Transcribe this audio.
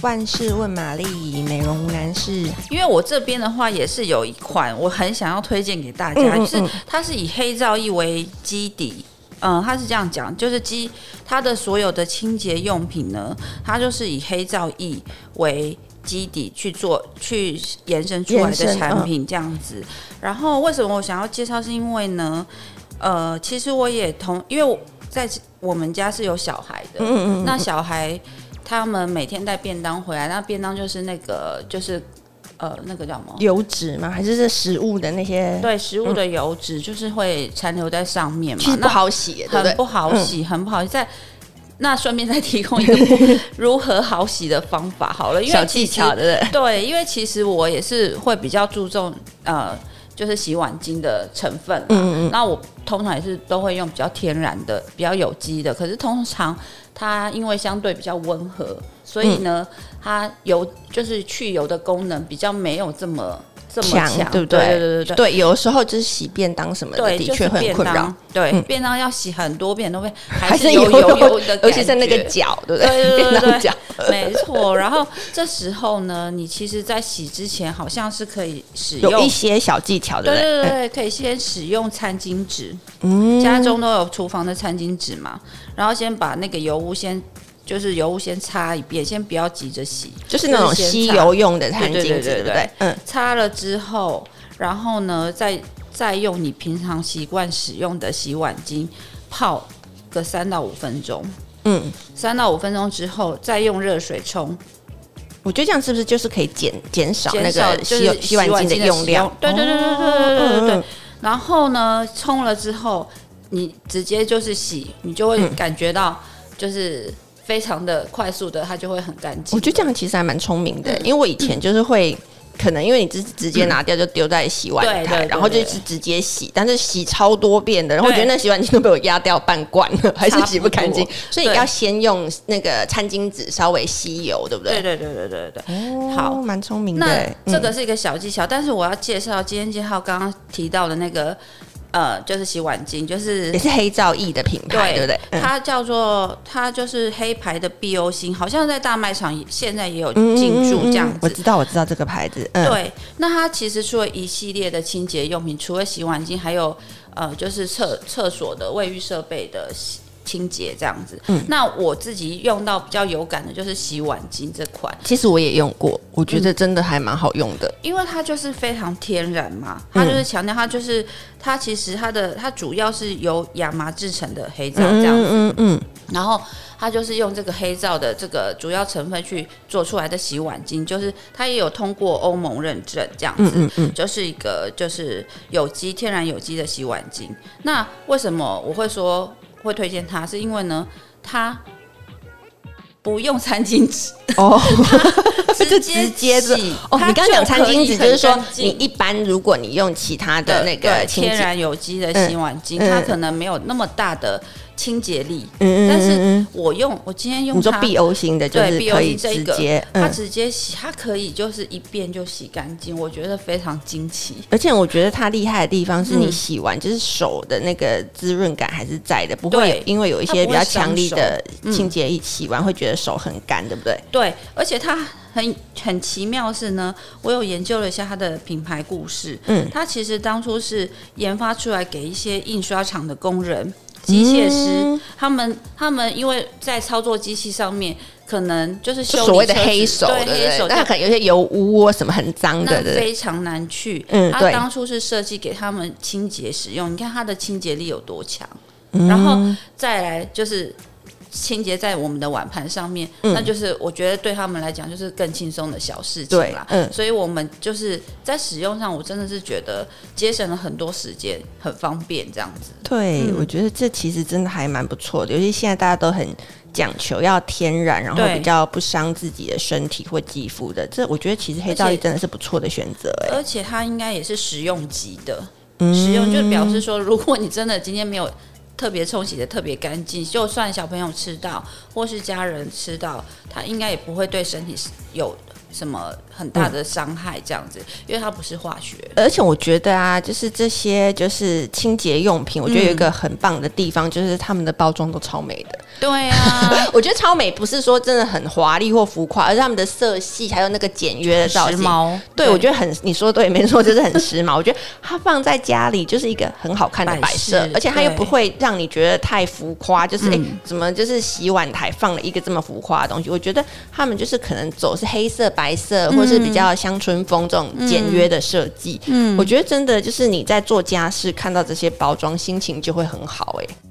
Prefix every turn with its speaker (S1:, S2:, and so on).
S1: 万事问玛丽，美容无难事。
S2: 因为我这边的话也是有一款，我很想要推荐给大家，嗯嗯嗯就是它是以黑皂液为基底，嗯，它是这样讲，就是基它的所有的清洁用品呢，它就是以黑皂液为基底去做去延伸出来的产品这样子。然后为什么我想要介绍？是因为呢，呃，其实我也同，因为我在我们家是有小孩的，嗯嗯嗯那小孩。他们每天带便当回来，那便当就是那个，就是呃，那个叫什么
S1: 油脂吗？还是是食物的那些？
S2: 对，食物的油脂就是会残留在上面嘛，
S1: 不好洗，
S2: 很不好洗，很不好洗。在那顺便再提供一个 如何好洗的方法好了，因为
S1: 小技巧的。
S2: 对，因为其实我也是会比较注重呃，就是洗碗精的成分。嗯嗯。那我通常也是都会用比较天然的、比较有机的，可是通常。它因为相对比较温和，所以呢，嗯、它油就是去油的功能比较没有这么这么强，
S1: 对不对？
S2: 对对对对，
S1: 对，有的时候就是洗便当什么的，的确会很困扰。
S2: 对，嗯、便当要洗很多遍都会 还是有油油的，
S1: 尤其是那个角，对不对？
S2: 对对对，
S1: 对，对，
S2: 没错。然后这时候呢，你其实在洗之前好像是可以使用
S1: 一些小技巧的，对
S2: 对对对，可以先使用餐巾纸，嗯，家中都有厨房的餐巾纸嘛。然后先把那个油污先，就是油污先擦一遍，先不要急着洗，
S1: 就是那种吸油用的餐巾纸，对，对，对，对，对不对？嗯，
S2: 擦了之后，然后呢，再再用你平常习惯使用的洗碗巾泡个三到五分钟，嗯，三到五分钟之后再用热水冲。
S1: 我觉得这样是不是就是可以减减少那个洗洗碗巾的用量？
S2: 对对对对对对对对对。然后呢，冲了之后。你直接就是洗，你就会感觉到就是非常的快速的，它就会很干净。
S1: 我觉得这样其实还蛮聪明的，因为我以前就是会可能因为你直直接拿掉就丢在洗碗台，然后就是直接洗，但是洗超多遍的，然后我觉得那洗碗机都被我压掉半罐了，还是洗不干净。所以你要先用那个餐巾纸稍微吸油，对不对？
S2: 对对对对对对。好，
S1: 蛮聪明的。
S2: 那这个是一个小技巧，但是我要介绍今天介绍刚刚提到的那个。呃，就是洗碗巾，就是
S1: 也是黑皂液的品牌，对，对不对？
S2: 嗯、它叫做它就是黑牌的 BO 星，好像在大卖场现在也有进驻这样子。
S1: 我知道，我知道这个牌子。
S2: 嗯、对，那它其实除了一系列的清洁用品，除了洗碗巾，还有呃，就是厕厕所的卫浴设备的洗。清洁这样子，嗯，那我自己用到比较有感的就是洗碗巾这款，
S1: 其实我也用过，我觉得真的还蛮好用的，嗯，
S2: 因为它就是非常天然嘛，它就是强调它就是它其实它的它主要是由亚麻制成的黑皂这样子，嗯嗯，嗯，然后它就是用这个黑皂的这个主要成分去做出来的洗碗巾，就是它也有通过欧盟认证这样子，嗯嗯，嗯，就是一个就是有机天然有机的洗碗巾。那为什么我会说？会推荐它，是因为呢，它不用餐巾纸 哦，
S1: 它 直接洗哦。你刚刚讲餐巾纸，就是说你一般如果你用其他的那个
S2: 天然有机的洗碗巾，嗯、它可能没有那么大的。清洁力，嗯，但是我用我今天用它，
S1: 你说碧欧型的，就是可以直接，
S2: 它直接洗，它可以就是一遍就洗干净，我觉得非常惊奇。
S1: 而且我觉得它厉害的地方是你洗完就是手的那个滋润感还是在的，不会因为有一些比较强力的清洁液洗完会觉得手很干，对不对？
S2: 对，而且它很很奇妙是呢，我有研究了一下它的品牌故事，嗯，它其实当初是研发出来给一些印刷厂的工人。机械师，嗯、他们他们因为在操作机器上面，可能就是修
S1: 所谓的黑手，对黑手，他可能有些油污啊什么很脏的，
S2: 非常难去。嗯，他当初是设计给他们清洁使用，你看它的清洁力有多强，嗯、然后再来就是。清洁在我们的碗盘上面，嗯、那就是我觉得对他们来讲就是更轻松的小事情啦。嗯，所以我们就是在使用上，我真的是觉得节省了很多时间，很方便这样子。
S1: 对，嗯、我觉得这其实真的还蛮不错的，尤其现在大家都很讲求要天然，然后比较不伤自己的身体或肌肤的。这我觉得其实黑皂液真的是不错的选择。哎，
S2: 而且它应该也是实用级的，嗯、实用就表示说，如果你真的今天没有。特别冲洗的特别干净，就算小朋友吃到或是家人吃到，他应该也不会对身体有什么很大的伤害，这样子，因为它不是化学。
S1: 而且我觉得啊，就是这些就是清洁用品，我觉得有一个很棒的地方，就是他们的包装都超美的。
S2: 对啊，
S1: 我觉得超美不是说真的很华丽或浮夸，而是他们的色系还有那个简约的造型。时髦。对，对我觉得很，你说对，没错，就是很时髦。我觉得它放在家里就是一个很好看的摆设，而且它又不会让你觉得太浮夸，就是哎、欸，怎么就是洗碗台放了一个这么浮夸的东西？我觉得他们就是可能走是黑色、白色，或是比较乡村风这种简约的设计。嗯，我觉得真的就是你在做家事看到这些包装，心情就会很好、欸。哎。